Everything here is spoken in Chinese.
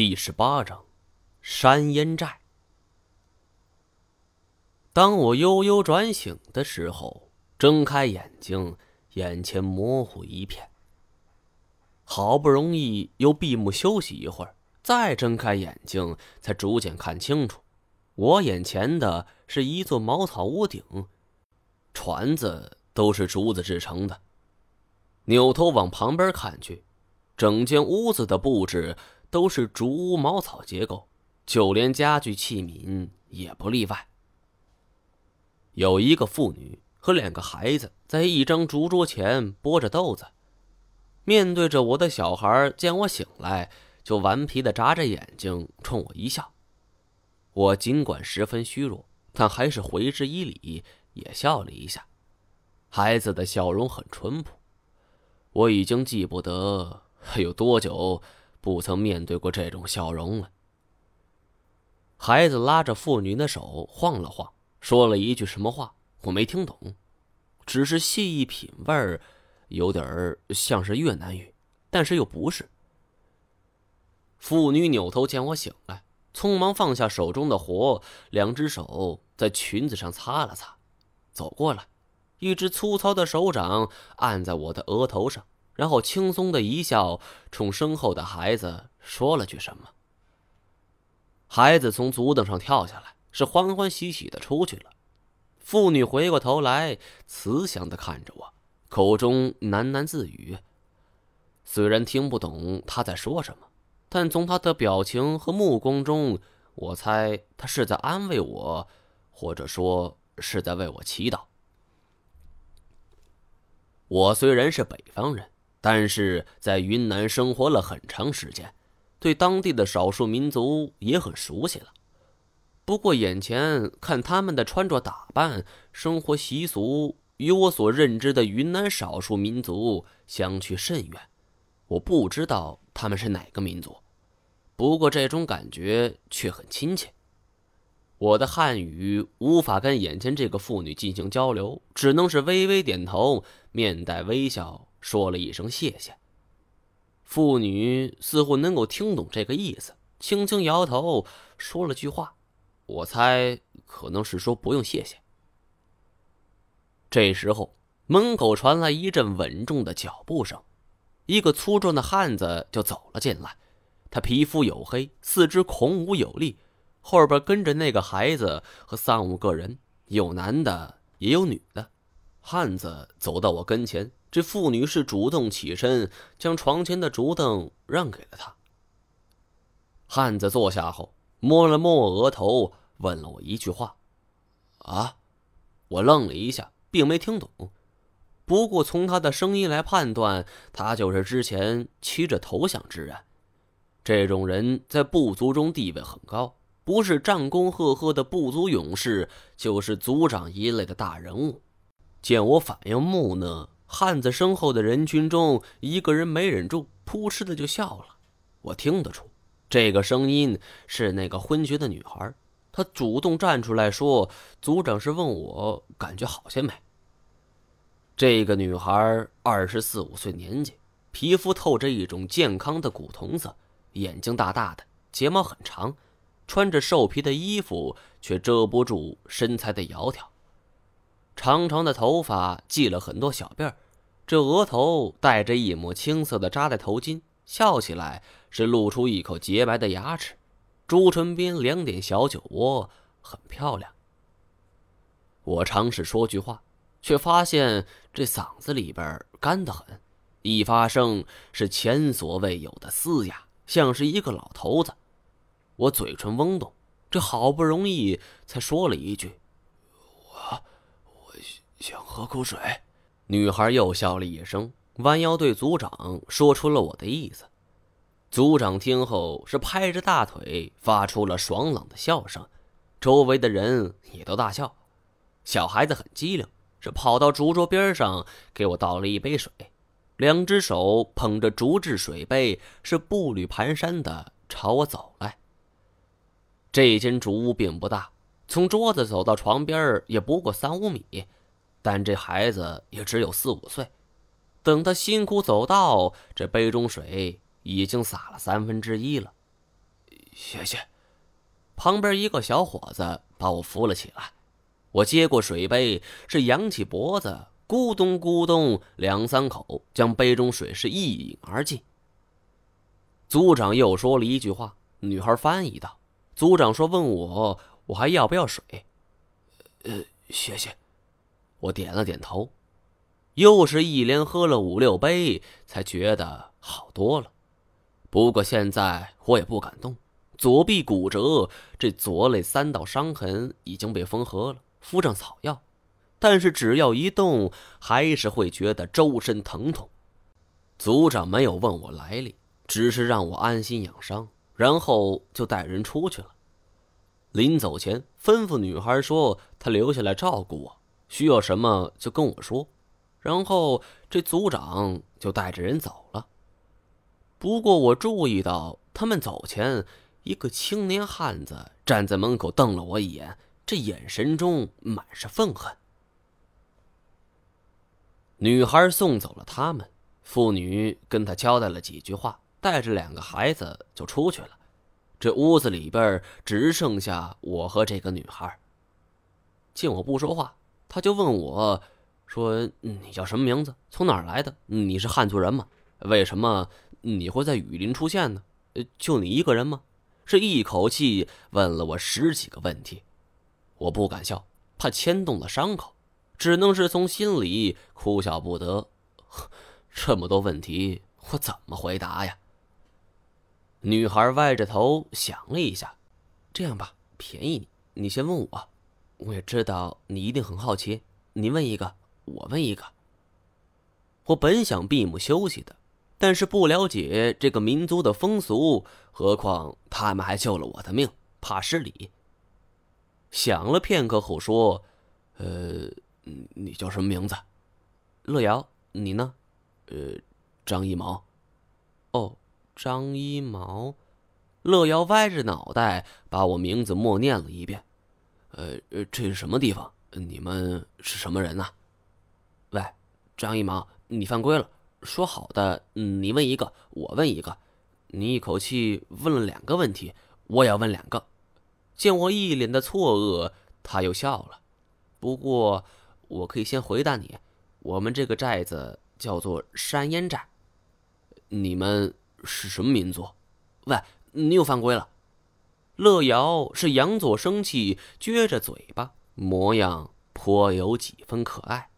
第十八章，山烟寨。当我悠悠转醒的时候，睁开眼睛，眼前模糊一片。好不容易又闭目休息一会儿，再睁开眼睛，才逐渐看清楚，我眼前的是一座茅草屋顶，船子都是竹子制成的。扭头往旁边看去，整间屋子的布置。都是竹屋茅草结构，就连家具器皿也不例外。有一个妇女和两个孩子在一张竹桌前剥着豆子，面对着我的小孩，见我醒来，就顽皮的眨着眼睛冲我一笑。我尽管十分虚弱，但还是回之以礼，也笑了一下。孩子的笑容很淳朴，我已经记不得有多久。不曾面对过这种笑容了。孩子拉着妇女的手晃了晃，说了一句什么话，我没听懂，只是细一品味儿，有点儿像是越南语，但是又不是。妇女扭头见我醒来，匆忙放下手中的活，两只手在裙子上擦了擦，走过来，一只粗糙的手掌按在我的额头上。然后轻松的一笑，冲身后的孩子说了句什么。孩子从竹凳上跳下来，是欢欢喜喜的出去了。妇女回过头来，慈祥的看着我，口中喃喃自语。虽然听不懂他在说什么，但从他的表情和目光中，我猜他是在安慰我，或者说是在为我祈祷。我虽然是北方人。但是在云南生活了很长时间，对当地的少数民族也很熟悉了。不过眼前看他们的穿着打扮、生活习俗，与我所认知的云南少数民族相去甚远。我不知道他们是哪个民族，不过这种感觉却很亲切。我的汉语无法跟眼前这个妇女进行交流，只能是微微点头，面带微笑。说了一声谢谢。妇女似乎能够听懂这个意思，轻轻摇头，说了句话，我猜可能是说不用谢谢。这时候，门口传来一阵稳重的脚步声，一个粗壮的汉子就走了进来。他皮肤黝黑，四肢孔武有力，后边跟着那个孩子和三五个人，有男的也有女的。汉子走到我跟前。这妇女是主动起身，将床前的竹凳让给了他。汉子坐下后，摸了摸我额头，问了我一句话：“啊？”我愣了一下，并没听懂。不过从他的声音来判断，他就是之前骑着头像之人。这种人在部族中地位很高，不是战功赫赫的部族勇士，就是族长一类的大人物。见我反应木讷。汉子身后的人群中，一个人没忍住，扑哧的就笑了。我听得出，这个声音是那个昏厥的女孩。她主动站出来说：“族长是问我感觉好些没。”这个女孩二十四五岁年纪，皮肤透着一种健康的古铜色，眼睛大大的，睫毛很长，穿着兽皮的衣服却遮不住身材的窈窕。长长的头发系了很多小辫儿，这额头戴着一抹青色的扎带头巾，笑起来是露出一口洁白的牙齿，朱唇边两点小酒窝，很漂亮。我尝试说句话，却发现这嗓子里边干得很，一发声是前所未有的嘶哑，像是一个老头子。我嘴唇嗡动，这好不容易才说了一句。想喝口水，女孩又笑了一声，弯腰对族长说出了我的意思。族长听后是拍着大腿发出了爽朗的笑声，周围的人也都大笑。小孩子很机灵，是跑到竹桌边上给我倒了一杯水，两只手捧着竹制水杯，是步履蹒跚的朝我走来。这间竹屋并不大，从桌子走到床边也不过三五米。但这孩子也只有四五岁，等他辛苦走到，这杯中水已经洒了三分之一了。谢谢。旁边一个小伙子把我扶了起来，我接过水杯，是扬起脖子，咕咚咕咚两三口，将杯中水是一饮而尽。组长又说了一句话，女孩翻译道：“组长说问我我还要不要水？”呃，谢谢。我点了点头。又是一连喝了五六杯，才觉得好多了。不过现在我也不敢动。左臂骨折，这左肋三道伤痕已经被缝合了，敷上草药，但是只要一动，还是会觉得周身疼痛。组长没有问我来历，只是让我安心养伤，然后就带人出去了。临走前，吩咐女孩说：“她留下来照顾我，需要什么就跟我说。”然后这组长就带着人走了。不过我注意到，他们走前。一个青年汉子站在门口瞪了我一眼，这眼神中满是愤恨。女孩送走了他们，妇女跟他交代了几句话，带着两个孩子就出去了。这屋子里边只剩下我和这个女孩。见我不说话，他就问我，说：“你叫什么名字？从哪儿来的？你是汉族人吗？为什么你会在雨林出现呢？就你一个人吗？”是一口气问了我十几个问题，我不敢笑，怕牵动了伤口，只能是从心里哭笑不得。这么多问题，我怎么回答呀？女孩歪着头想了一下，这样吧，便宜你，你先问我，我也知道你一定很好奇，你问一个，我问一个。我本想闭目休息的。但是不了解这个民族的风俗，何况他们还救了我的命，怕失礼。想了片刻后说：“呃，你叫什么名字？乐瑶，你呢？呃，张一毛。哦，张一毛。乐瑶歪着脑袋把我名字默念了一遍。呃，这是什么地方？你们是什么人呐？喂，张一毛，你犯规了。”说好的，你问一个，我问一个，你一口气问了两个问题，我也要问两个。见我一脸的错愕，他又笑了。不过我可以先回答你，我们这个寨子叫做山烟寨。你们是什么民族？喂，你又犯规了。乐瑶是佯作生气，撅着嘴巴，模样颇有几分可爱。